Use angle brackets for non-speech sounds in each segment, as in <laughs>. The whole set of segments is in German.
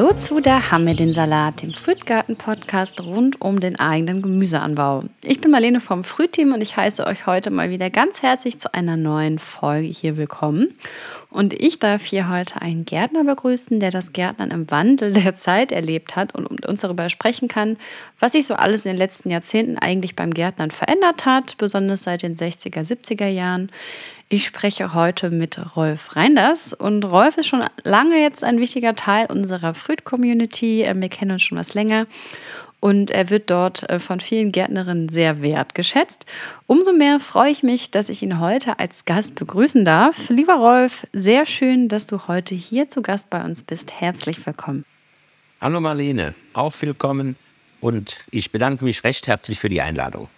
Hallo zu der Hamme dem Frühtgarten-Podcast rund um den eigenen Gemüseanbau. Ich bin Marlene vom Frühteam und ich heiße euch heute mal wieder ganz herzlich zu einer neuen Folge hier willkommen. Und ich darf hier heute einen Gärtner begrüßen, der das Gärtnern im Wandel der Zeit erlebt hat und uns darüber sprechen kann, was sich so alles in den letzten Jahrzehnten eigentlich beim Gärtnern verändert hat, besonders seit den 60er, 70er Jahren. Ich spreche heute mit Rolf Reinders und Rolf ist schon lange jetzt ein wichtiger Teil unserer Fruit-Community. Wir kennen uns schon was länger und er wird dort äh, von vielen Gärtnerinnen sehr wertgeschätzt. Umso mehr freue ich mich, dass ich ihn heute als Gast begrüßen darf. Lieber Rolf, sehr schön, dass du heute hier zu Gast bei uns bist. Herzlich willkommen. Hallo Marlene, auch willkommen und ich bedanke mich recht herzlich für die Einladung.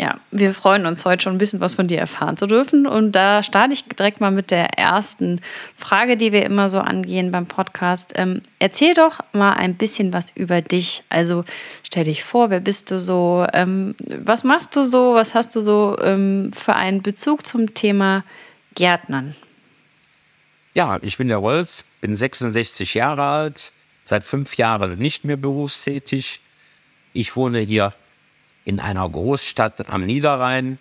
Ja, wir freuen uns heute schon ein bisschen was von dir erfahren zu dürfen. Und da starte ich direkt mal mit der ersten Frage, die wir immer so angehen beim Podcast. Ähm, erzähl doch mal ein bisschen was über dich. Also stell dich vor, wer bist du so? Ähm, was machst du so? Was hast du so ähm, für einen Bezug zum Thema Gärtnern? Ja, ich bin der Rolf, bin 66 Jahre alt, seit fünf Jahren nicht mehr berufstätig. Ich wohne hier in einer Großstadt am Niederrhein,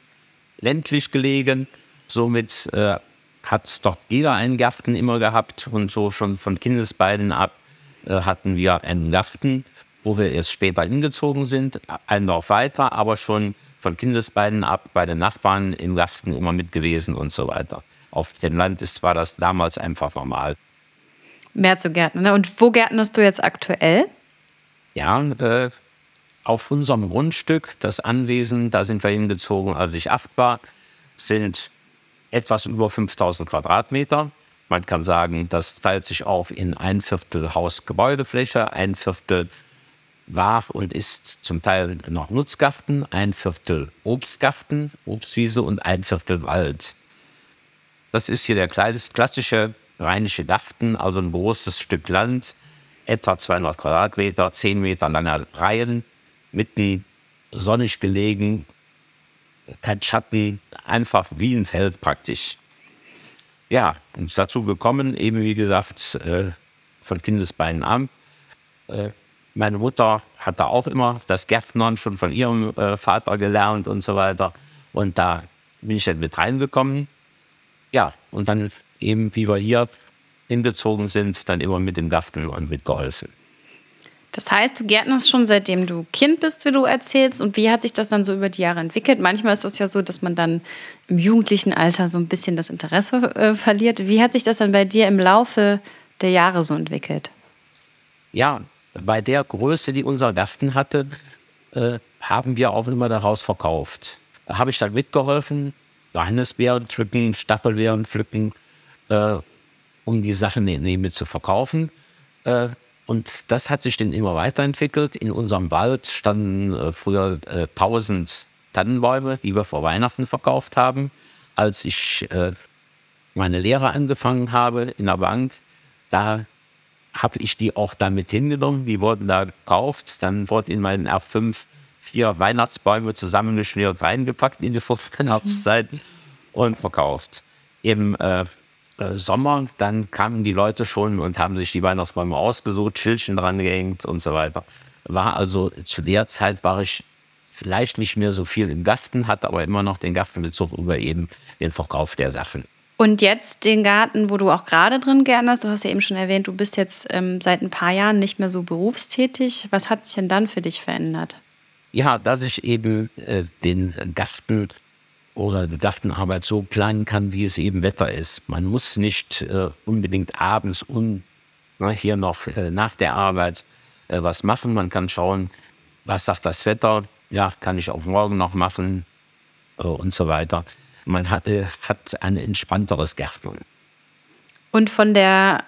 ländlich gelegen. Somit äh, hat dort jeder einen Garten immer gehabt und so schon von Kindesbeinen ab äh, hatten wir einen Garten, wo wir erst später hingezogen sind, ein Dorf weiter, aber schon von Kindesbeinen ab bei den Nachbarn im Garten immer mit gewesen und so weiter. Auf dem Land ist, war das damals einfach normal. Mehr zu Gärtnern. Ne? Und wo gärtnerst du jetzt aktuell? Ja, äh, auf unserem Grundstück, das Anwesen, da sind wir hingezogen, als ich acht war, sind etwas über 5000 Quadratmeter. Man kann sagen, das teilt sich auf in ein Viertel Hausgebäudefläche, ein Viertel war und ist zum Teil noch Nutzgarten, ein Viertel Obstgarten, Obstwiese und ein Viertel Wald. Das ist hier der klassische rheinische Garten, also ein großes Stück Land, etwa 200 Quadratmeter, 10 Meter lange Reihen, mitten sonnig gelegen, kein Schatten, einfach wie ein Feld praktisch. Ja, und dazu gekommen, eben wie gesagt, äh, von Kindesbeinen an. Äh, meine Mutter hatte auch immer das Gärtnern schon von ihrem äh, Vater gelernt und so weiter. Und da bin ich dann mit reingekommen. Ja, und dann eben, wie wir hier hingezogen sind, dann immer mit dem Garten und mitgeholfen. Das heißt, du gärtnerst schon seitdem du Kind bist, wie du erzählst. Und wie hat sich das dann so über die Jahre entwickelt? Manchmal ist das ja so, dass man dann im jugendlichen Alter so ein bisschen das Interesse äh, verliert. Wie hat sich das dann bei dir im Laufe der Jahre so entwickelt? Ja, bei der Größe, die unser Garten hatte, äh, haben wir auch immer daraus verkauft. Da habe ich dann mitgeholfen, Johannisbeeren pflücken, Stachelbeeren pflücken, äh, um die Sachen eben zu verkaufen. Äh, und das hat sich dann immer weiterentwickelt. In unserem Wald standen äh, früher äh, 1000 Tannenbäume, die wir vor Weihnachten verkauft haben. Als ich äh, meine Lehre angefangen habe in der Bank, da habe ich die auch damit hingenommen. Die wurden da gekauft. Dann wurde in meinen R5 vier Weihnachtsbäume zusammengeschnürt, reingepackt in die Weihnachtszeit mhm. und verkauft. Im äh, Sommer, dann kamen die Leute schon und haben sich die Weihnachtsbäume ausgesucht, Schildchen dran gehängt und so weiter. War also zu der Zeit war ich vielleicht nicht mehr so viel im Garten, hatte aber immer noch den Gartenbezug über eben den Verkauf der Sachen. Und jetzt den Garten, wo du auch gerade drin gärtnerst, du hast ja eben schon erwähnt, du bist jetzt ähm, seit ein paar Jahren nicht mehr so berufstätig. Was hat sich denn dann für dich verändert? Ja, dass ich eben äh, den Garten oder die Gartenarbeit so planen kann, wie es eben Wetter ist. Man muss nicht äh, unbedingt abends und na, hier noch äh, nach der Arbeit äh, was machen. Man kann schauen, was sagt das Wetter. Ja, kann ich auch morgen noch machen äh, und so weiter. Man hat, äh, hat ein entspannteres Gärtnern. Und von der,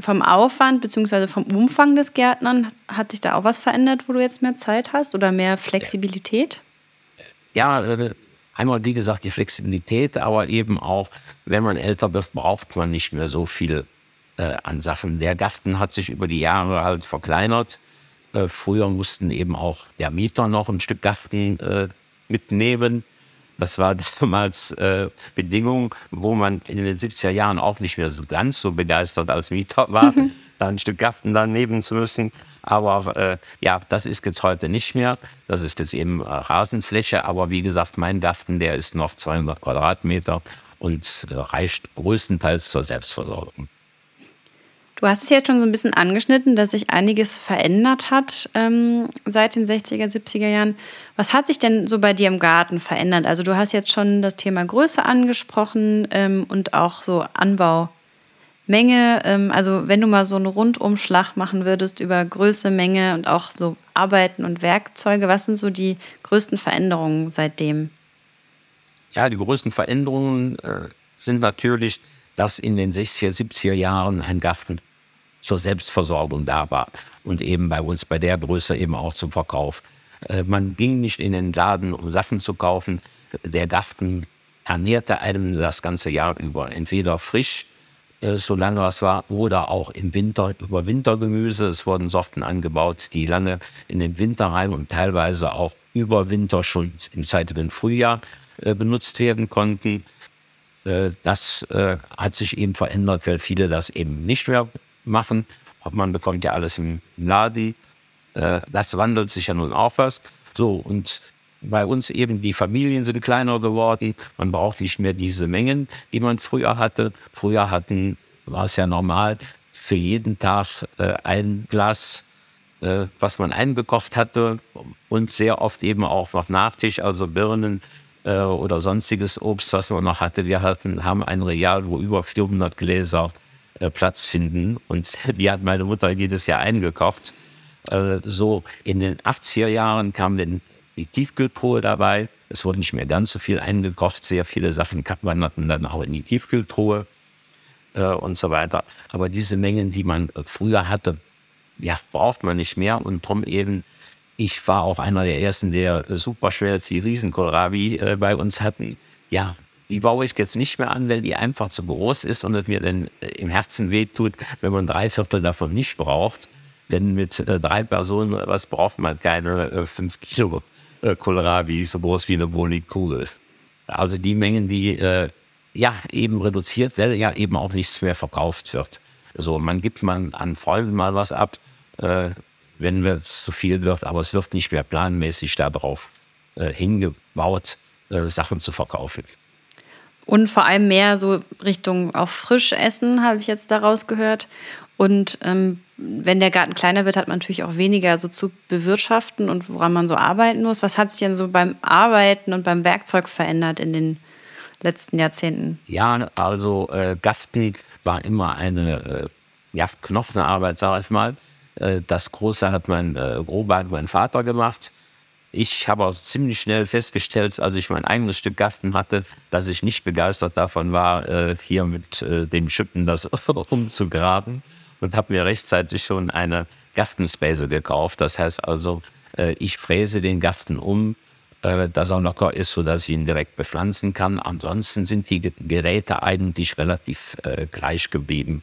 vom Aufwand bzw. vom Umfang des Gärtnern hat sich da auch was verändert, wo du jetzt mehr Zeit hast oder mehr Flexibilität? Ja, äh, Einmal, wie gesagt, die Flexibilität, aber eben auch, wenn man älter wird, braucht man nicht mehr so viel äh, an Sachen. Der Garten hat sich über die Jahre halt verkleinert. Äh, früher mussten eben auch der Mieter noch ein Stück Garten äh, mitnehmen. Das war <laughs> damals äh, Bedingung, wo man in den 70er Jahren auch nicht mehr so ganz so begeistert als Mieter war. <laughs> da ein Stück Garten daneben zu müssen. Aber äh, ja, das ist jetzt heute nicht mehr. Das ist jetzt eben äh, Rasenfläche. Aber wie gesagt, mein Garten, der ist noch 200 Quadratmeter und äh, reicht größtenteils zur Selbstversorgung. Du hast es jetzt schon so ein bisschen angeschnitten, dass sich einiges verändert hat ähm, seit den 60er, 70er Jahren. Was hat sich denn so bei dir im Garten verändert? Also du hast jetzt schon das Thema Größe angesprochen ähm, und auch so Anbaumenge. Ähm, also wenn du mal so einen Rundumschlag machen würdest über Größe, Menge und auch so Arbeiten und Werkzeuge, was sind so die größten Veränderungen seitdem? Ja, die größten Veränderungen äh, sind natürlich, dass in den 60er, 70er Jahren ein Garten zur Selbstversorgung da war und eben bei uns bei der Größe eben auch zum Verkauf. Äh, man ging nicht in den Laden, um Sachen zu kaufen. Der Garten ernährte einem das ganze Jahr über, entweder frisch, solange es war, oder auch im Winter über Wintergemüse. Es wurden Sorten angebaut, die lange in den Winter rein und teilweise auch über Winter schon im zeitigen Frühjahr äh, benutzt werden konnten. Das hat sich eben verändert, weil viele das eben nicht mehr machen. Man bekommt ja alles im Ladi. Äh, das wandelt sich ja nun auch was. So, und bei uns eben die Familien sind kleiner geworden. Man braucht nicht mehr diese Mengen, die man früher hatte. Früher hatten, war es ja normal, für jeden Tag äh, ein Glas, äh, was man eingekocht hatte und sehr oft eben auch noch Nachtisch, also Birnen äh, oder sonstiges Obst, was man noch hatte. Wir hatten, haben ein Real, wo über 400 Gläser äh, Platz finden. Und <laughs> die hat meine Mutter jedes Jahr eingekocht. Äh, so in den 80er Jahren kam dann die Tiefkühltruhe dabei. Es wurde nicht mehr ganz so viel eingekocht. Sehr viele Sachen wanderten dann auch in die Tiefkühltruhe äh, und so weiter. Aber diese Mengen, die man früher hatte, ja, braucht man nicht mehr. Und darum eben, ich war auch einer der ersten, der super schwer die Riesenkohlrabi äh, bei uns hatten. Ja, die baue ich jetzt nicht mehr an, weil die einfach zu groß ist und es mir dann äh, im Herzen wehtut, wenn man drei Viertel davon nicht braucht. Denn mit äh, drei Personen, was braucht man keine äh, fünf Kilo äh, Kohlrabi, so groß wie eine Bowlingkugel. Also die Mengen, die äh, ja eben reduziert werden, ja eben auch nichts mehr verkauft wird. So, man gibt man an Freunden mal was ab, äh, wenn es zu viel wird, aber es wird nicht mehr planmäßig darauf äh, hingebaut, äh, Sachen zu verkaufen. Und vor allem mehr so Richtung auf Frischessen, habe ich jetzt daraus gehört. Und ähm, wenn der Garten kleiner wird, hat man natürlich auch weniger so zu bewirtschaften und woran man so arbeiten muss. Was hat sich denn so beim Arbeiten und beim Werkzeug verändert in den letzten Jahrzehnten? Ja, also äh, Gaften war immer eine äh, ja, Knochenarbeit, sage ich mal. Äh, das Große hat mein äh, Grobart, mein Vater gemacht. Ich habe auch ziemlich schnell festgestellt, als ich mein eigenes Stück Garten hatte, dass ich nicht begeistert davon war, äh, hier mit äh, den Schippen das <laughs> umzugraben und habe mir rechtzeitig schon eine Gartenspäse gekauft. Das heißt also, äh, ich fräse den Garten um, dass er locker ist, sodass ich ihn direkt bepflanzen kann. Ansonsten sind die Geräte eigentlich relativ gleich geblieben.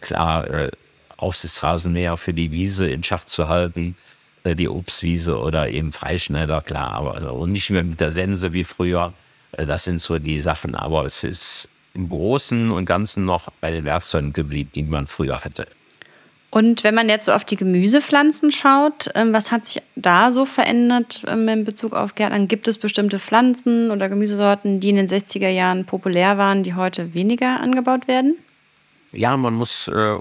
Klar, Aufsichtsrasenmäher für die Wiese in Schach zu halten, äh, die Obstwiese oder eben Freischneider, klar, aber also, und nicht mehr mit der Sense wie früher. Äh, das sind so die Sachen, aber es ist im Großen und Ganzen noch bei den Werkzeugen geblieben, die man früher hatte. Und wenn man jetzt so auf die Gemüsepflanzen schaut, ähm, was hat sich da so verändert ähm, in Bezug auf Gärtnern? Gibt es bestimmte Pflanzen oder Gemüsesorten, die in den 60er Jahren populär waren, die heute weniger angebaut werden? Ja, man muss äh,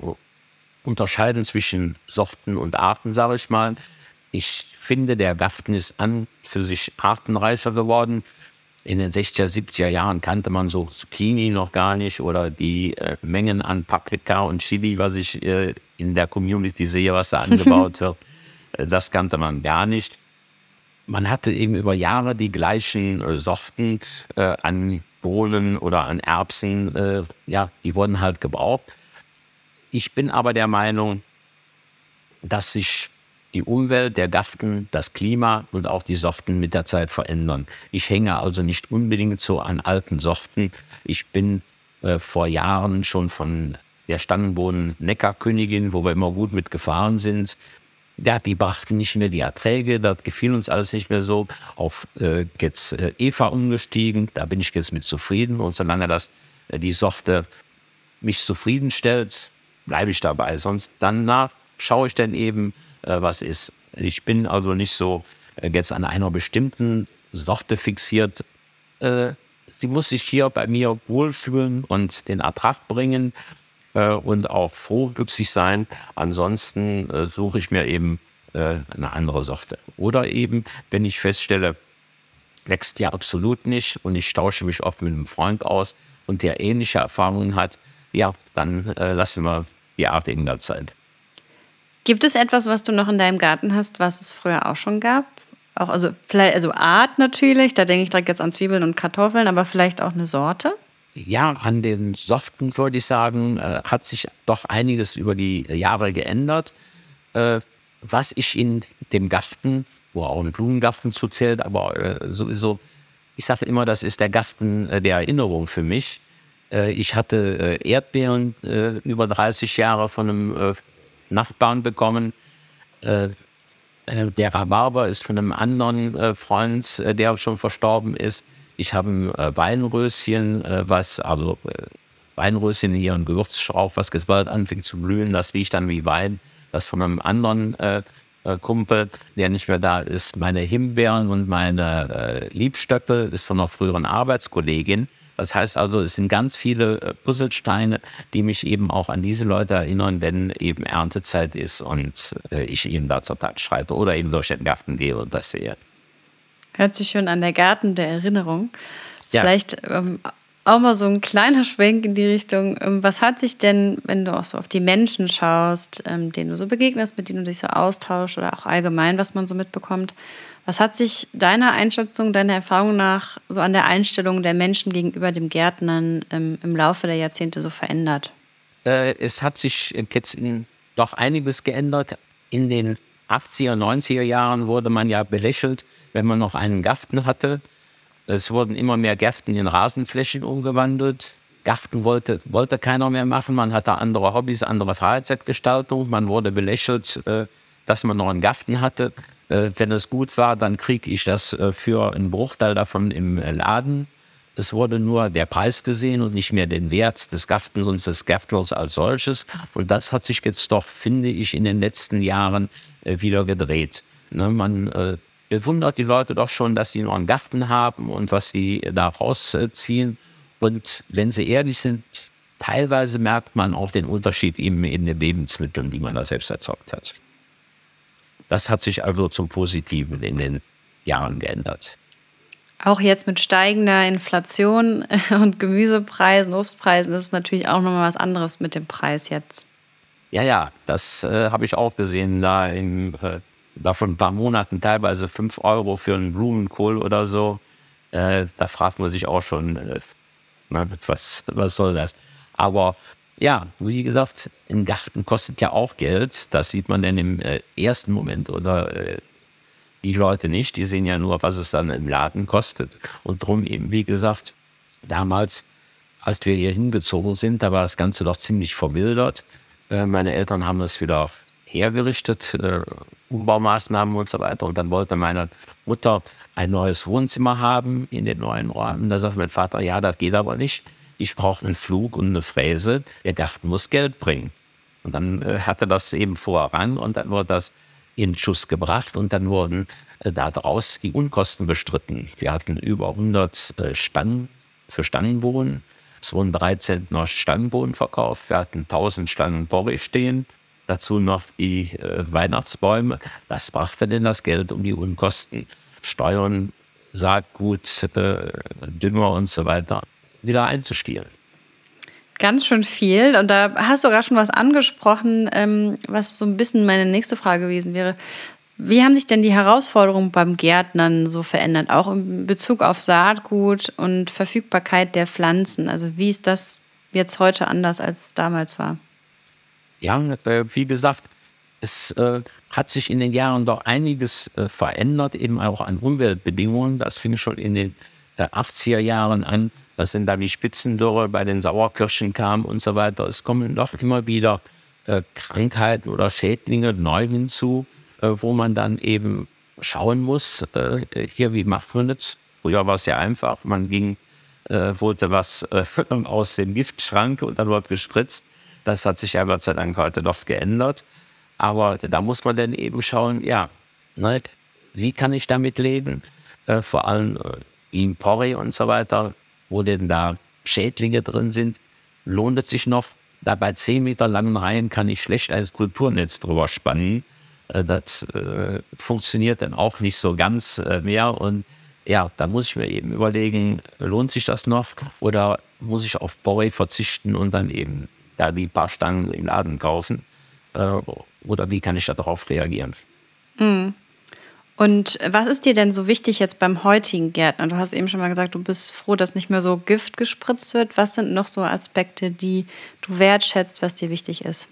unterscheiden zwischen Sorten und Arten, sage ich mal. Ich finde, der Garten ist an für sich artenreicher geworden. In den 60er, 70er Jahren kannte man so Zucchini noch gar nicht oder die äh, Mengen an Paprika und Chili, was ich äh, in der Community sehe, was da angebaut <laughs> wird. Äh, das kannte man gar nicht. Man hatte eben über Jahre die gleichen äh, Sorten äh, an Bohnen oder an Erbsen, äh, ja, die wurden halt gebraucht. Ich bin aber der Meinung, dass sich die Umwelt, der Garten, das Klima und auch die Sorten mit der Zeit verändern. Ich hänge also nicht unbedingt so an alten Sorten. Ich bin äh, vor Jahren schon von der Stangenbohnen Neckarkönigin, wo wir immer gut mitgefahren sind. Ja, die brachten nicht mehr die Erträge, das gefiel uns alles nicht mehr so. Auf äh, jetzt äh, Eva umgestiegen, da bin ich jetzt mit zufrieden. Und solange das äh, die Sorte mich zufriedenstellt, bleibe ich dabei. Sonst danach schaue ich dann eben, äh, was ist. Ich bin also nicht so äh, jetzt an einer bestimmten Sorte fixiert. Äh, sie muss sich hier bei mir wohlfühlen und den Ertrag bringen äh, und auch frohwüchsig sein. Ansonsten äh, suche ich mir eben äh, eine andere Sorte. Oder eben, wenn ich feststelle, wächst ja absolut nicht und ich tausche mich oft mit einem Freund aus und der ähnliche Erfahrungen hat, ja, dann äh, lassen wir die Art in der Zeit. Gibt es etwas, was du noch in deinem Garten hast, was es früher auch schon gab? Auch, also, also Art natürlich, da denke ich direkt jetzt an Zwiebeln und Kartoffeln, aber vielleicht auch eine Sorte? Ja, an den Sorten würde ich sagen, äh, hat sich doch einiges über die Jahre geändert. Äh, was ich in dem Garten, wo auch ein Blumengarten zuzählt, aber äh, sowieso, ich sage immer, das ist der Garten äh, der Erinnerung für mich. Äh, ich hatte äh, Erdbeeren über 30 Jahre von einem Nachbarn bekommen. der Rhabarber ist von einem anderen Freund, der schon verstorben ist. Ich habe ein Weinröschen, was, also Weinröschen hier, ein Gewürzstrauch, was bald anfängt zu blühen, das riecht dann wie Wein das von einem anderen äh, Kumpel, der nicht mehr da ist. Meine Himbeeren und meine äh, Liebstöcke ist von einer früheren Arbeitskollegin. Das heißt also, es sind ganz viele äh, Puzzlesteine, die mich eben auch an diese Leute erinnern, wenn eben Erntezeit ist und äh, ich ihnen da zur Tat schreite oder eben durch den Garten gehe und das sehe. Hört sich schon an der Garten der Erinnerung. Ja. Vielleicht ähm, auch mal so ein kleiner Schwenk in die Richtung, ähm, was hat sich denn, wenn du auch so auf die Menschen schaust, ähm, denen du so begegnest, mit denen du dich so austauschst oder auch allgemein, was man so mitbekommt, was hat sich deiner Einschätzung, deiner Erfahrung nach so an der Einstellung der Menschen gegenüber dem Gärtnern ähm, im Laufe der Jahrzehnte so verändert? Äh, es hat sich jetzt doch einiges geändert. In den 80er, 90er Jahren wurde man ja belächelt, wenn man noch einen Garten hatte. Es wurden immer mehr Gärten in Rasenflächen umgewandelt. Garten wollte, wollte keiner mehr machen. Man hatte andere Hobbys, andere Freizeitgestaltung. Man wurde belächelt, äh, dass man noch einen Garten hatte. Äh, wenn es gut war, dann kriege ich das äh, für einen Bruchteil davon im Laden. Es wurde nur der Preis gesehen und nicht mehr den Wert des Gartens und des Gärtners als solches. Und das hat sich jetzt doch, finde ich, in den letzten Jahren wieder gedreht. Ne, man bewundert die Leute doch schon, dass sie noch einen Garten haben und was sie da rausziehen. Und wenn sie ehrlich sind, teilweise merkt man auch den Unterschied eben in den Lebensmitteln, die man da selbst erzeugt hat. Das hat sich also zum Positiven in den Jahren geändert. Auch jetzt mit steigender Inflation <laughs> und Gemüsepreisen, Obstpreisen, ist natürlich auch nochmal was anderes mit dem Preis jetzt. Ja, ja, das äh, habe ich auch gesehen da im äh, davon ein paar Monaten teilweise 5 Euro für einen Blumenkohl oder so. Äh, da fragt man sich auch schon, äh, was, was soll das? Aber ja, wie gesagt, ein Garten kostet ja auch Geld. Das sieht man dann im äh, ersten Moment oder äh, die Leute nicht. Die sehen ja nur, was es dann im Laden kostet. Und drum eben, wie gesagt, damals, als wir hier hingezogen sind, da war das Ganze doch ziemlich verwildert. Äh, meine Eltern haben das wieder hergerichtet, äh, Umbaumaßnahmen und so weiter. Und dann wollte meine Mutter ein neues Wohnzimmer haben in den neuen Räumen. Da sagt mein Vater, ja, das geht aber nicht. Ich brauche einen Flug und eine Fräse. Der Garten muss Geld bringen. Und dann äh, hatte das eben voran und dann wurde das in Schuss gebracht und dann wurden äh, daraus die Unkosten bestritten. Wir hatten über 100 äh, Stangen für Stangenbohnen. Es wurden 13 noch Stangenbohnen verkauft. Wir hatten 1000 Stangen Porree stehen dazu noch die äh, Weihnachtsbäume. Das brachte denn das Geld, um die Unkosten, Steuern, Saatgut, äh, Dünger und so weiter wieder einzuspielen. Ganz schön viel. Und da hast du gerade schon was angesprochen, ähm, was so ein bisschen meine nächste Frage gewesen wäre. Wie haben sich denn die Herausforderungen beim Gärtnern so verändert, auch in Bezug auf Saatgut und Verfügbarkeit der Pflanzen? Also wie ist das jetzt heute anders als es damals war? Ja, äh, wie gesagt, es äh, hat sich in den Jahren doch einiges äh, verändert, eben auch an Umweltbedingungen. Das fing schon in den 80er Jahren an, dass dann da die Spitzendürre bei den Sauerkirschen kam und so weiter. Es kommen doch immer wieder Krankheiten oder Schädlinge neu hinzu, wo man dann eben schauen muss, hier, wie macht man das? Früher war es ja einfach, man ging, holte was <laughs> aus dem Giftschrank und dann wird gespritzt Das hat sich ja Gott sei Dank heute doch geändert. Aber da muss man dann eben schauen, ja, ne, wie kann ich damit leben? Äh, vor allem äh, in Porree und so weiter, wo denn da Schädlinge drin sind, lohnt es sich noch. Da bei 10 Meter langen Reihen kann ich schlecht ein Kulturnetz drüber spannen. Äh, das äh, funktioniert dann auch nicht so ganz äh, mehr. Und ja, da muss ich mir eben überlegen, lohnt sich das noch oder muss ich auf Borey verzichten und dann eben da die paar Stangen im Laden kaufen? Äh, oder wie kann ich darauf reagieren? Mhm. Und was ist dir denn so wichtig jetzt beim heutigen Gärtner? Du hast eben schon mal gesagt, du bist froh, dass nicht mehr so Gift gespritzt wird. Was sind noch so Aspekte, die du wertschätzt, was dir wichtig ist?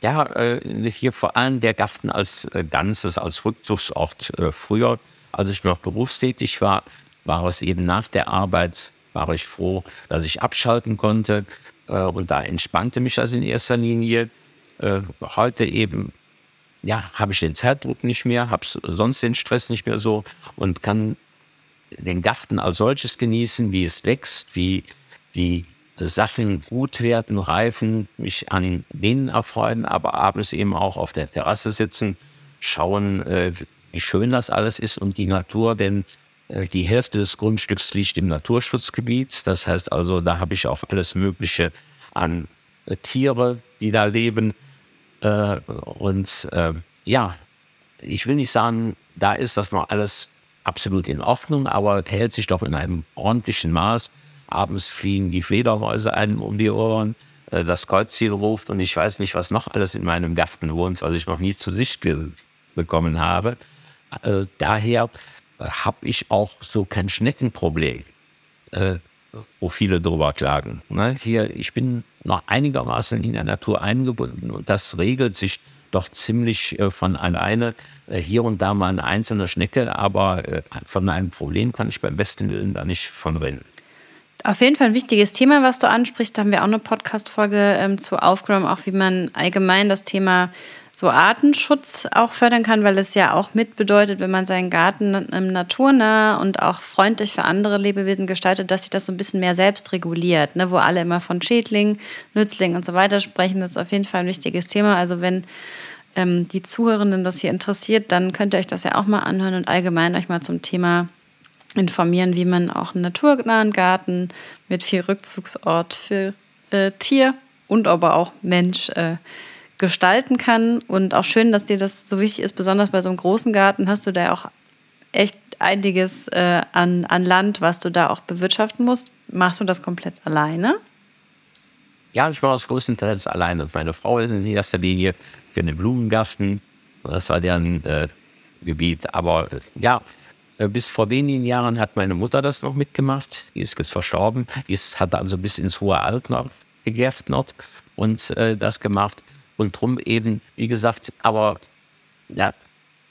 Ja, äh, hier vor allem der Garten als äh, Ganzes, als Rückzugsort. Früher, als ich noch berufstätig war, war es eben nach der Arbeit, war ich froh, dass ich abschalten konnte. Und da entspannte mich das in erster Linie. Heute eben, ja, habe ich den Zeitdruck nicht mehr, habe sonst den Stress nicht mehr so und kann den Garten als solches genießen, wie es wächst, wie die Sachen gut werden, reifen, mich an denen erfreuen, aber abends eben auch auf der Terrasse sitzen, schauen, äh, wie schön das alles ist und die Natur, denn äh, die Hälfte des Grundstücks liegt im Naturschutzgebiet. Das heißt also, da habe ich auch alles Mögliche an äh, Tiere, die da leben. und ja, ich will nicht sagen, da ist das noch alles absolut in Ordnung, aber hält sich doch in einem ordentlichen Maß. Abends fliegen die Fledermäuse einem um die Ohren, äh, das Kreuzziel ruft und ich weiß nicht, was noch alles in meinem Garten wohnt, was ich noch nie zu Sicht bekommen habe. Äh, daher äh, habe ich auch so kein Schneckenproblem, wo viele drüber klagen. Ne? Hier, ich bin noch einigermaßen in der Natur eingebunden und das regelt sich doch ziemlich von alleine. hier und da mal eine einzelne Schnecke, aber von einem Problem kann ich beim besten Willen da nicht von reden. Auf jeden Fall ein wichtiges Thema, was du ansprichst. Da haben wir auch eine Podcast-Folge ähm, zu aufgenommen, auch wie man allgemein das Thema so Artenschutz auch fördern kann, weil es ja auch mit bedeutet, wenn man seinen Garten naturnah und auch freundlich für andere Lebewesen gestaltet, dass sich das so ein bisschen mehr selbst reguliert, ne? wo alle immer von Schädlingen, Nützlingen und so weiter sprechen. Das ist auf jeden Fall ein wichtiges Thema. Also wenn ähm, die Zuhörenden das hier interessiert, dann könnt ihr euch das ja auch mal anhören und allgemein euch mal zum Thema informieren, wie man auch einen naturnahen Garten mit viel Rückzugsort für äh, Tier und aber auch Mensch äh, gestalten kann. Und auch schön, dass dir das so wichtig ist, besonders bei so einem großen Garten hast du da auch echt einiges äh, an, an Land, was du da auch bewirtschaften musst. Machst du das komplett alleine? Ja, ich mache das größtenteils alleine. Meine Frau ist in erster Linie für den Blumengarten. Das war deren äh, Gebiet. Aber äh, ja, äh, bis vor wenigen Jahren hat meine Mutter das noch mitgemacht. Die ist jetzt verstorben. Die ist, hat also bis ins hohe Alter gegärtnert und äh, das gemacht. Und drum eben, wie gesagt, aber ja,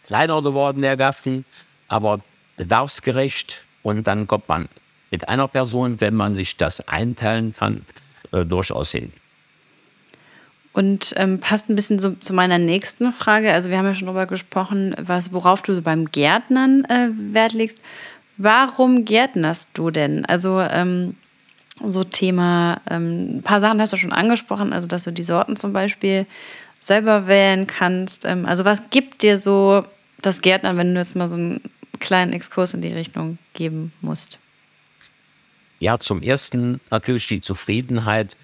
kleiner geworden der Garten, aber bedarfsgerecht. Und dann kommt man mit einer Person, wenn man sich das einteilen kann, äh, durchaus hin. Und ähm, passt ein bisschen so zu meiner nächsten Frage. Also wir haben ja schon darüber gesprochen, was, worauf du so beim Gärtnern äh, Wert legst. Warum gärtnerst du denn? Also ähm, so Thema, ähm, ein paar Sachen hast du schon angesprochen, also dass du die Sorten zum Beispiel selber wählen kannst. Ähm, also was gibt dir so das Gärtnern, wenn du jetzt mal so einen kleinen Exkurs in die Richtung geben musst? Ja, zum ersten natürlich die Zufriedenheit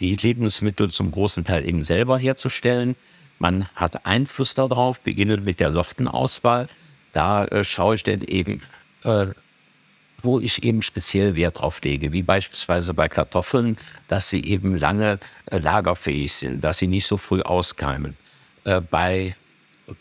die Lebensmittel zum großen Teil eben selber herzustellen. Man hat Einfluss darauf, beginnend mit der soften Auswahl. Da äh, schaue ich dann eben, äh, wo ich eben speziell Wert drauf lege, wie beispielsweise bei Kartoffeln, dass sie eben lange äh, lagerfähig sind, dass sie nicht so früh auskeimen. Äh, bei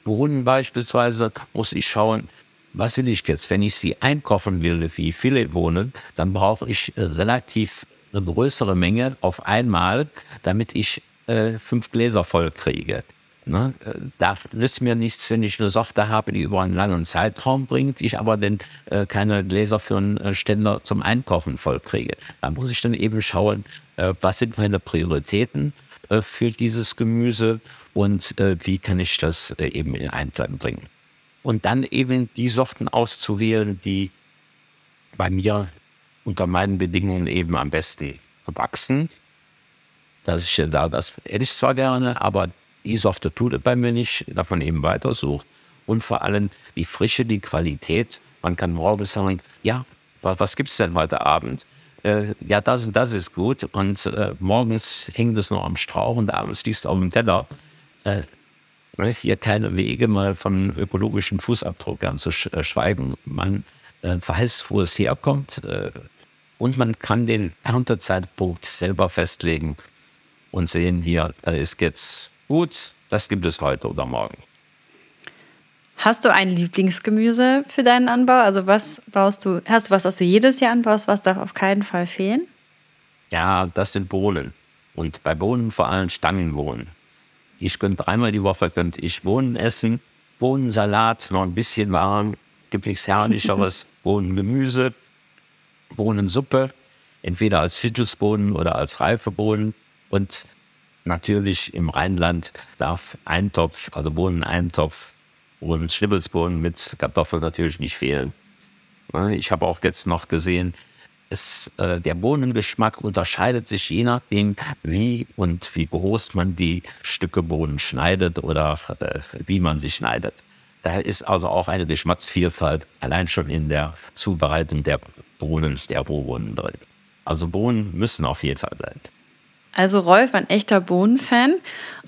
Bohnen beispielsweise muss ich schauen, was will ich jetzt? Wenn ich sie einkochen will, wie Filetbohnen, dann brauche ich äh, relativ eine größere Menge auf einmal, damit ich äh, fünf Gläser voll kriege. Ne? Äh, da nützt mir nichts, wenn ich eine Software habe, die über einen langen Zeitraum bringt, ich aber dann äh, keine Gläser für einen äh, Ständer zum Einkochen voll kriege. Da muss ich dann eben schauen, äh, was sind meine Prioritäten äh, für dieses Gemüse und äh, wie kann ich das eben in Einklang bringen. Und dann eben die Sorten auszuwählen, die bei mir unter meinen Bedingungen eben am besten wachsen. dass ich da das hätte ich zwar gerne, aber die Sorte tut es bei mir nicht, davon eben weitersucht. Und vor allem die Frische, die Qualität. Man kann morgens sagen, ja, was, was gibt es denn heute Abend? Äh, ja, das und das ist gut. Und äh, morgens hängt es noch am Strauch und abends liegt es auf dem Teller. Äh, hier keine Wege mal von ökologischen Fußabdruck anzuschweigen. Man äh, weiß, wo es herkommt äh, und man kann den Erntezeitpunkt selber festlegen und sehen hier, da ist jetzt gut, das gibt es heute oder morgen. Hast du ein Lieblingsgemüse für deinen Anbau? Also was baust du? Hast du was, was du jedes Jahr anbaust? Was darf auf keinen Fall fehlen? Ja, das sind Bohnen. Und bei Bohnen vor allem Stangenbohnen. Ich könnte dreimal die Woche könnte ich Bohnen essen. Bohnensalat, noch ein bisschen warm. Gibt nichts herrlicheres. <laughs> Bohnengemüse, Bohnensuppe. Entweder als Fischelsbohnen oder als reife Bohnen. Und natürlich im Rheinland darf ein Topf, also Bohnen-Eintopf und Schnibbelsbohnen mit Kartoffeln natürlich nicht fehlen. Ich habe auch jetzt noch gesehen, es, äh, der Bohnengeschmack unterscheidet sich je nachdem, wie und wie groß man die Stücke Bohnen schneidet oder äh, wie man sie schneidet. Da ist also auch eine Geschmacksvielfalt allein schon in der Zubereitung der Bohnen, der Bohnen drin. Also Bohnen müssen auf jeden Fall sein. Also Rolf, ein echter Bohnenfan.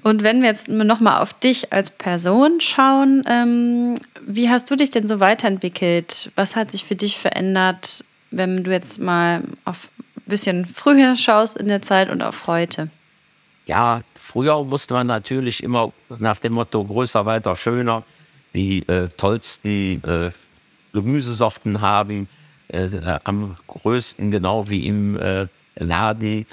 Und wenn wir jetzt nochmal auf dich als Person schauen, ähm, wie hast du dich denn so weiterentwickelt? Was hat sich für dich verändert, wenn du jetzt mal auf ein bisschen früher schaust in der Zeit und auf heute? Ja, früher musste man natürlich immer nach dem Motto größer, weiter, schöner die äh, tollsten äh, Gemüsesorten haben, äh, am größten genau wie im äh, Laden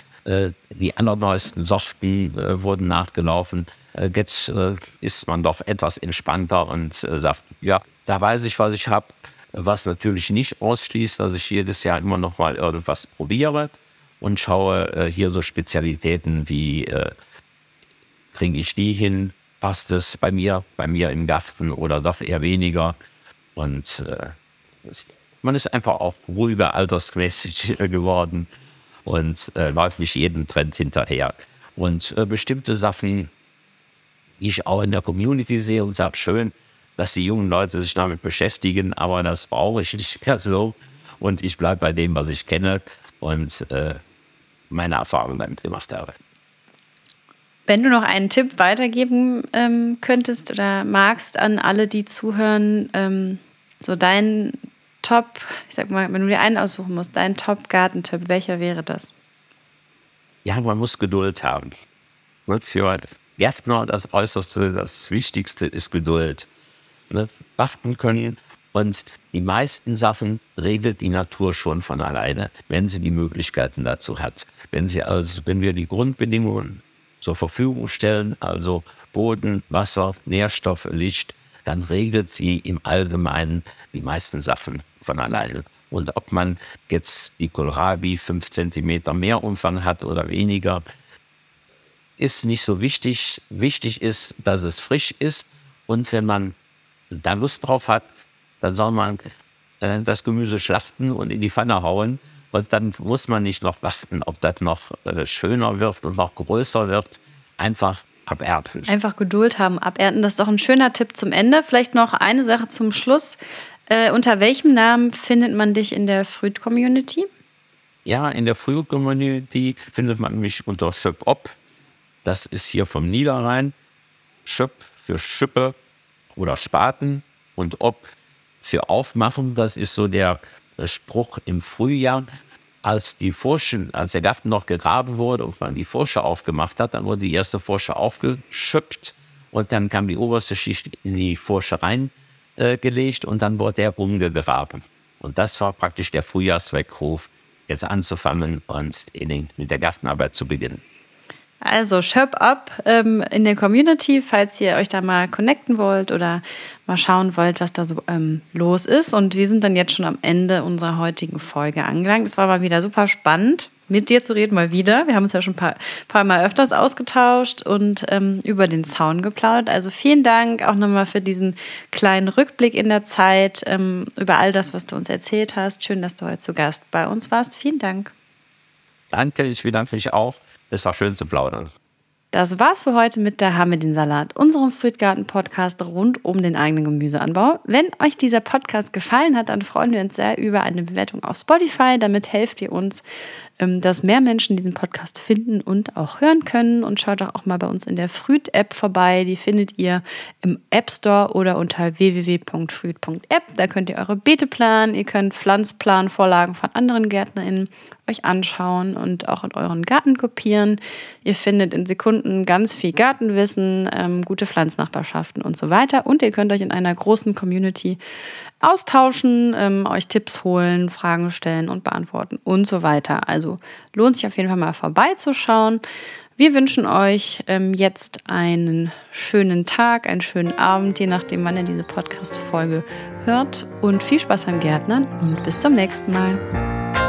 die allerneuesten Sorten äh, wurden nachgelaufen. Äh, jetzt ist man doch etwas entspannter und sagt, ja, da weiß ich, was ich habe. Was natürlich nicht ausschließt, dass ich jedes Jahr immer noch mal irgendwas probiere und schaue hier so Spezialitäten wie kriege ich die hin, passt es bei mir, bei mir im Garten oder doch eher weniger. Und äh, man ist einfach auch ruhiger altersmäßig geworden und äh, läuft nicht jedem Trend hinterher. Und äh, bestimmte Sachen, die ich auch in der Community sehe und sage, schön, dass die jungen Leute sich damit beschäftigen, aber das brauche ich nicht mehr so. Und ich bleibe bei dem, was ich kenne und äh, meine Erfahrungen damit gemacht habe. Wenn du noch einen Tipp weitergeben ähm, könntest oder magst an alle, die zuhören, ähm, so dein Top, ich sag mal, wenn du dir einen aussuchen musst, dein Top-Gartentipp, welcher wäre das? Ja, man muss Geduld haben. Ne, für Gärtner das Äußerste, das Wichtigste ist Geduld. Ne, warten können und die meisten Sachen regelt die Natur schon von alleine, wenn sie die Möglichkeiten dazu hat. Wenn sie also, wenn wir die Grundbedingungen zur Verfügung stellen, also Boden, Wasser, Nährstoffe, Licht, dann regelt sie im Allgemeinen die meisten Sachen von alleine. Und ob man jetzt die Kohlrabi fünf Zentimeter mehr Umfang hat oder weniger, ist nicht so wichtig. Wichtig ist, dass es frisch ist. Und wenn man da Lust drauf hat, dann soll man äh, das Gemüse schlachten und in die Pfanne hauen. Und dann muss man nicht noch warten, ob das noch äh, schöner wird und noch größer wird. Einfach abernten. Einfach Geduld haben, abernten. Das ist doch ein schöner Tipp zum Ende. Vielleicht noch eine Sache zum Schluss. Äh, unter welchem Namen findet man dich in der Fruit-Community? Ja, in der Fruit-Community findet man mich unter Schöp Op. Das ist hier vom Niederrhein. Schöp für Schippe oder Spaten und Op für Aufmachen. Das ist so der Spruch im Frühjahr als die Forsche, als der Garten noch gegraben wurde und man die Forsche aufgemacht hat, dann wurde die erste Forsche aufgeschöpft und dann kam die oberste Schicht in die Forsche reingelegt äh, und dann wurde der rumgegraben. Und das war praktisch der Frühjahrsweckruf, jetzt anzufangen und den, mit der Gartenarbeit zu beginnen. Also Shop Up ähm, in der Community, falls ihr euch da mal connecten wollt oder mal schauen wollt, was da so ähm, los ist. Und wir sind dann jetzt schon am Ende unserer heutigen Folge angelangt. Es war mal wieder super spannend, mit dir zu reden, mal wieder. Wir haben uns ja schon ein paar, paar Mal öfters ausgetauscht und ähm, über den Zaun geplaudert. Also vielen Dank auch nochmal für diesen kleinen Rückblick in der Zeit, ähm, über all das, was du uns erzählt hast. Schön, dass du heute zu Gast bei uns warst. Vielen Dank. Danke, ich bedanke mich auch. Es war schön zu plaudern. Das war's für heute mit der Haben den Salat, unserem Frühtgarten-Podcast rund um den eigenen Gemüseanbau. Wenn euch dieser Podcast gefallen hat, dann freuen wir uns sehr über eine Bewertung auf Spotify. Damit helft ihr uns, dass mehr Menschen diesen Podcast finden und auch hören können. Und schaut doch auch mal bei uns in der Früht-App vorbei. Die findet ihr im App Store oder unter www.früht.app. Da könnt ihr eure Beete planen, ihr könnt Pflanzplanvorlagen von anderen GärtnerInnen euch anschauen und auch in euren Garten kopieren. Ihr findet in Sekunden ganz viel Gartenwissen, ähm, gute Pflanznachbarschaften und so weiter. Und ihr könnt euch in einer großen Community austauschen, ähm, euch Tipps holen, Fragen stellen und beantworten und so weiter. Also lohnt sich auf jeden Fall mal vorbeizuschauen. Wir wünschen euch ähm, jetzt einen schönen Tag, einen schönen Abend, je nachdem, wann ihr diese Podcast-Folge hört. Und viel Spaß beim Gärtnern und bis zum nächsten Mal.